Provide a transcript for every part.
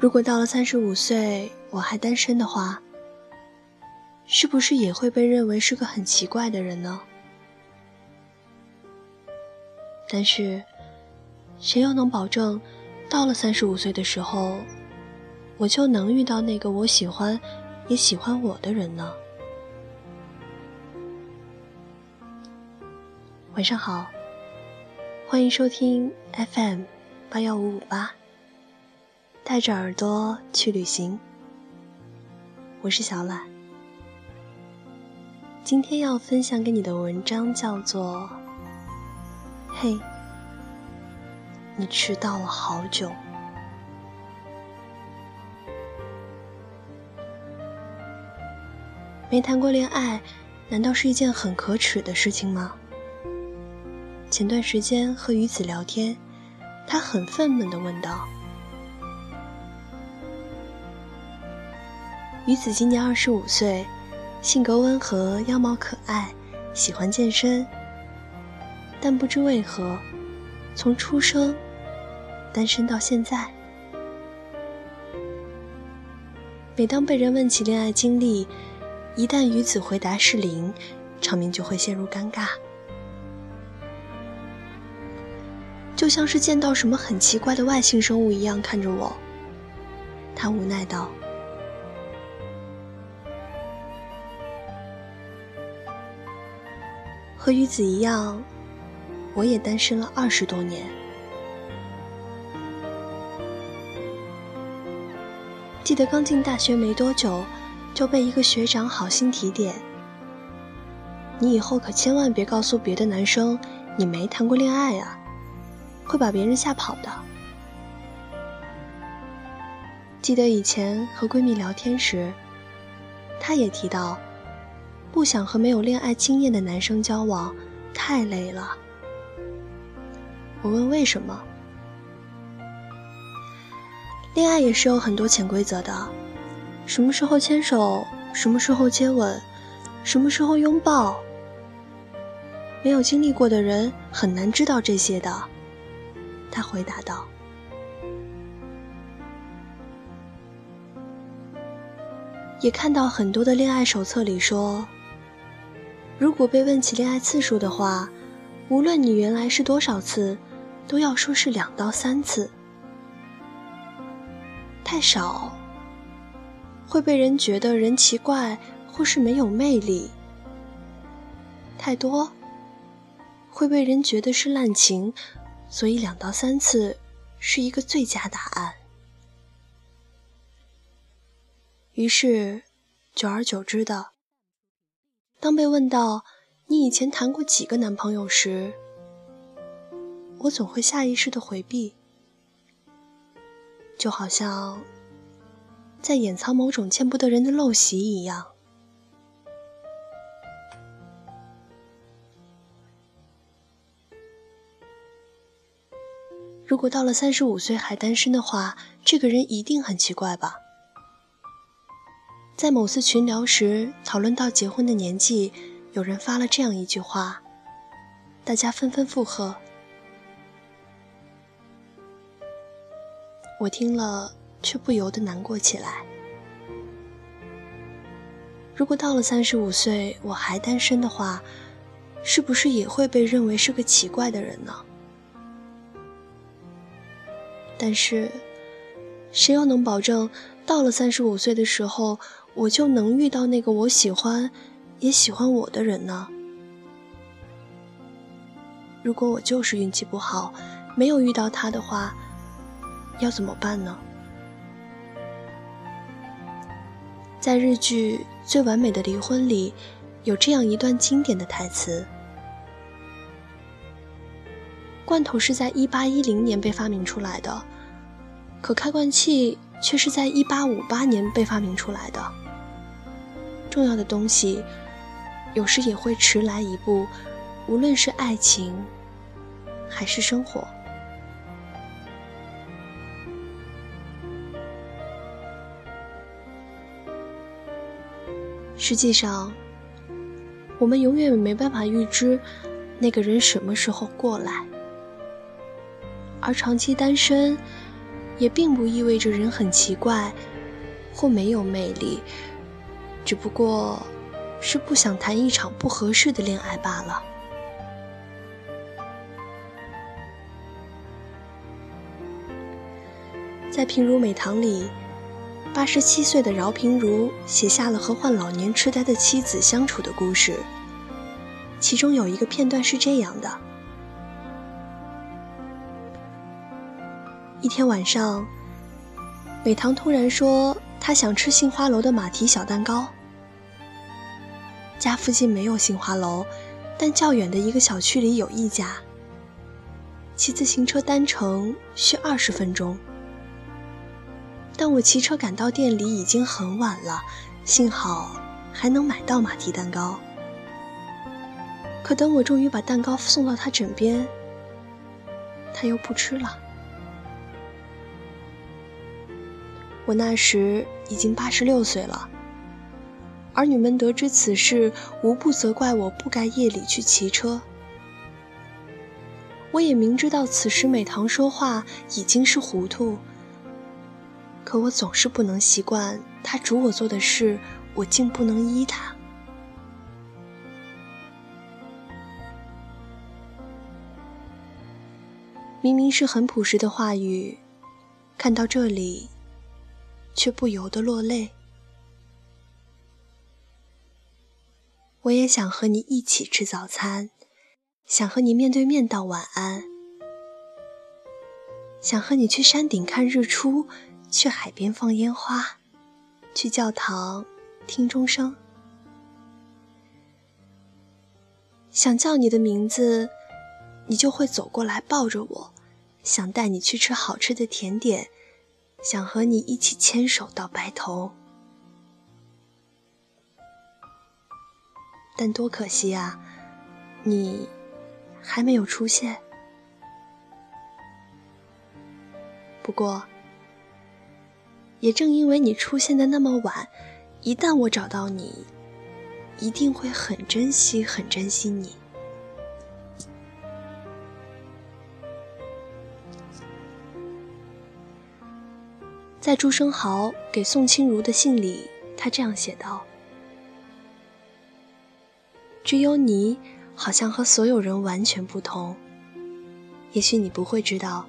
如果到了三十五岁我还单身的话，是不是也会被认为是个很奇怪的人呢？但是，谁又能保证，到了三十五岁的时候，我就能遇到那个我喜欢，也喜欢我的人呢？晚上好，欢迎收听 FM 八幺五五八。带着耳朵去旅行，我是小懒。今天要分享给你的文章叫做《嘿，你迟到了好久》。没谈过恋爱，难道是一件很可耻的事情吗？前段时间和鱼子聊天，他很愤懑的问道。鱼子今年二十五岁，性格温和，样貌可爱，喜欢健身。但不知为何，从出生单身到现在，每当被人问起恋爱经历，一旦鱼子回答是零，场面就会陷入尴尬，就像是见到什么很奇怪的外星生物一样看着我。他无奈道。和鱼子一样，我也单身了二十多年。记得刚进大学没多久，就被一个学长好心提点：“你以后可千万别告诉别的男生你没谈过恋爱啊，会把别人吓跑的。”记得以前和闺蜜聊天时，她也提到。不想和没有恋爱经验的男生交往，太累了。我问为什么？恋爱也是有很多潜规则的，什么时候牵手，什么时候接吻，什么时候拥抱。没有经历过的人很难知道这些的。他回答道。也看到很多的恋爱手册里说。如果被问起恋爱次数的话，无论你原来是多少次，都要说是两到三次。太少，会被人觉得人奇怪或是没有魅力；太多，会被人觉得是滥情。所以两到三次是一个最佳答案。于是，久而久之的。当被问到你以前谈过几个男朋友时，我总会下意识的回避，就好像在掩藏某种见不得人的陋习一样。如果到了三十五岁还单身的话，这个人一定很奇怪吧？在某次群聊时，讨论到结婚的年纪，有人发了这样一句话，大家纷纷附和。我听了，却不由得难过起来。如果到了三十五岁我还单身的话，是不是也会被认为是个奇怪的人呢？但是，谁又能保证到了三十五岁的时候？我就能遇到那个我喜欢，也喜欢我的人呢。如果我就是运气不好，没有遇到他的话，要怎么办呢？在日剧《最完美的离婚》里，有这样一段经典的台词：“罐头是在一八一零年被发明出来的，可开罐器却是在一八五八年被发明出来的。”重要的东西，有时也会迟来一步，无论是爱情，还是生活。实际上，我们永远没办法预知那个人什么时候过来，而长期单身，也并不意味着人很奇怪或没有魅力，只不过是不想谈一场不合适的恋爱罢了。在平如美堂里，八十七岁的饶平如写下了和患老年痴呆的妻子相处的故事。其中有一个片段是这样的：一天晚上，美堂突然说她想吃杏花楼的马蹄小蛋糕。家附近没有杏花楼，但较远的一个小区里有一家。骑自行车单程需二十分钟。但我骑车赶到店里已经很晚了，幸好还能买到马蹄蛋糕。可等我终于把蛋糕送到他枕边，他又不吃了。我那时已经八十六岁了，儿女们得知此事，无不责怪我不该夜里去骑车。我也明知道此时美棠说话已经是糊涂。可我总是不能习惯，他嘱我做的事，我竟不能依他。明明是很朴实的话语，看到这里，却不由得落泪。我也想和你一起吃早餐，想和你面对面道晚安，想和你去山顶看日出。去海边放烟花，去教堂听钟声。想叫你的名字，你就会走过来抱着我；想带你去吃好吃的甜点，想和你一起牵手到白头。但多可惜啊，你还没有出现。不过。也正因为你出现的那么晚，一旦我找到你，一定会很珍惜、很珍惜你。在朱生豪给宋清如的信里，他这样写道：“只有你，好像和所有人完全不同。也许你不会知道。”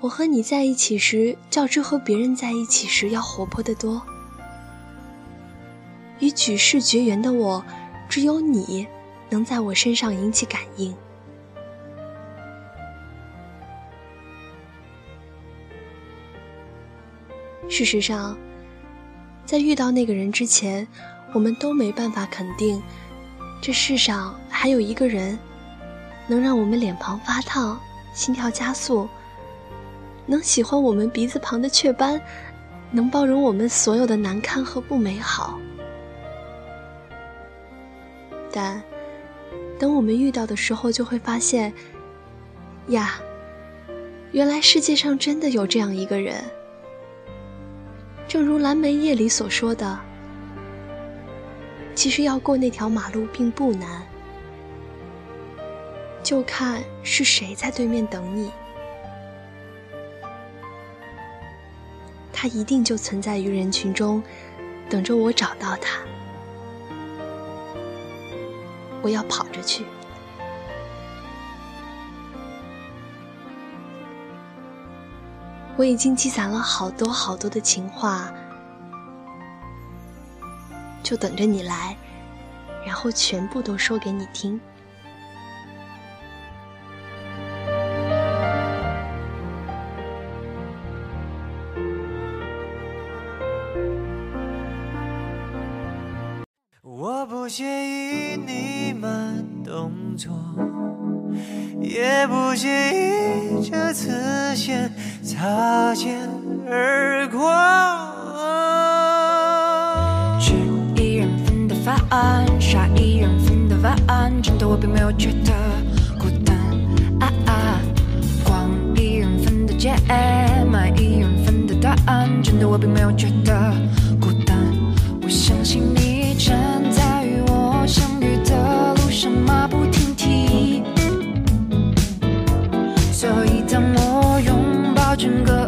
我和你在一起时，较之和别人在一起时要活泼得多。与举世绝缘的我，只有你能在我身上引起感应。事实上，在遇到那个人之前，我们都没办法肯定，这世上还有一个人，能让我们脸庞发烫，心跳加速。能喜欢我们鼻子旁的雀斑，能包容我们所有的难堪和不美好。但等我们遇到的时候，就会发现，呀，原来世界上真的有这样一个人。正如蓝莓夜里所说的，其实要过那条马路并不难，就看是谁在对面等你。他一定就存在于人群中，等着我找到他。我要跑着去。我已经积攒了好多好多的情话，就等着你来，然后全部都说给你听。我不介意你慢动作，也不介意这次先擦肩而过。真的我并没有觉得孤单。我相信你站在与我。相遇的路上马不停蹄，所以当我拥抱整个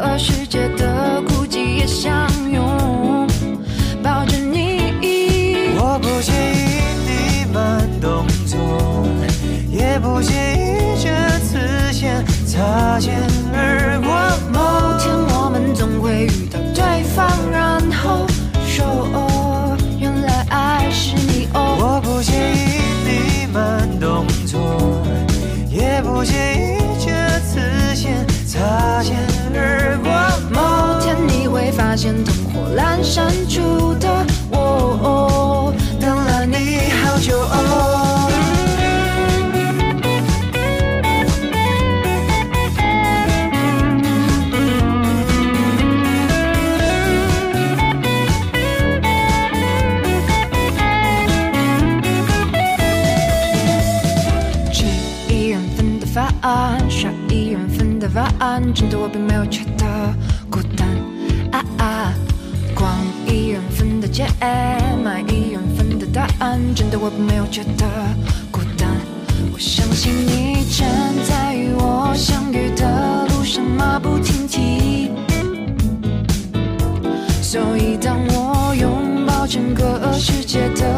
慢动作也不介意这次先擦肩而过。某天你会发现灯火阑珊处。真的我并没有觉得孤单。啊啊，逛一人份的街，买一人份的答案，真的我并没有觉得孤单。我相信你正在与我相遇的路上马不停蹄，所以当我拥抱整个世界的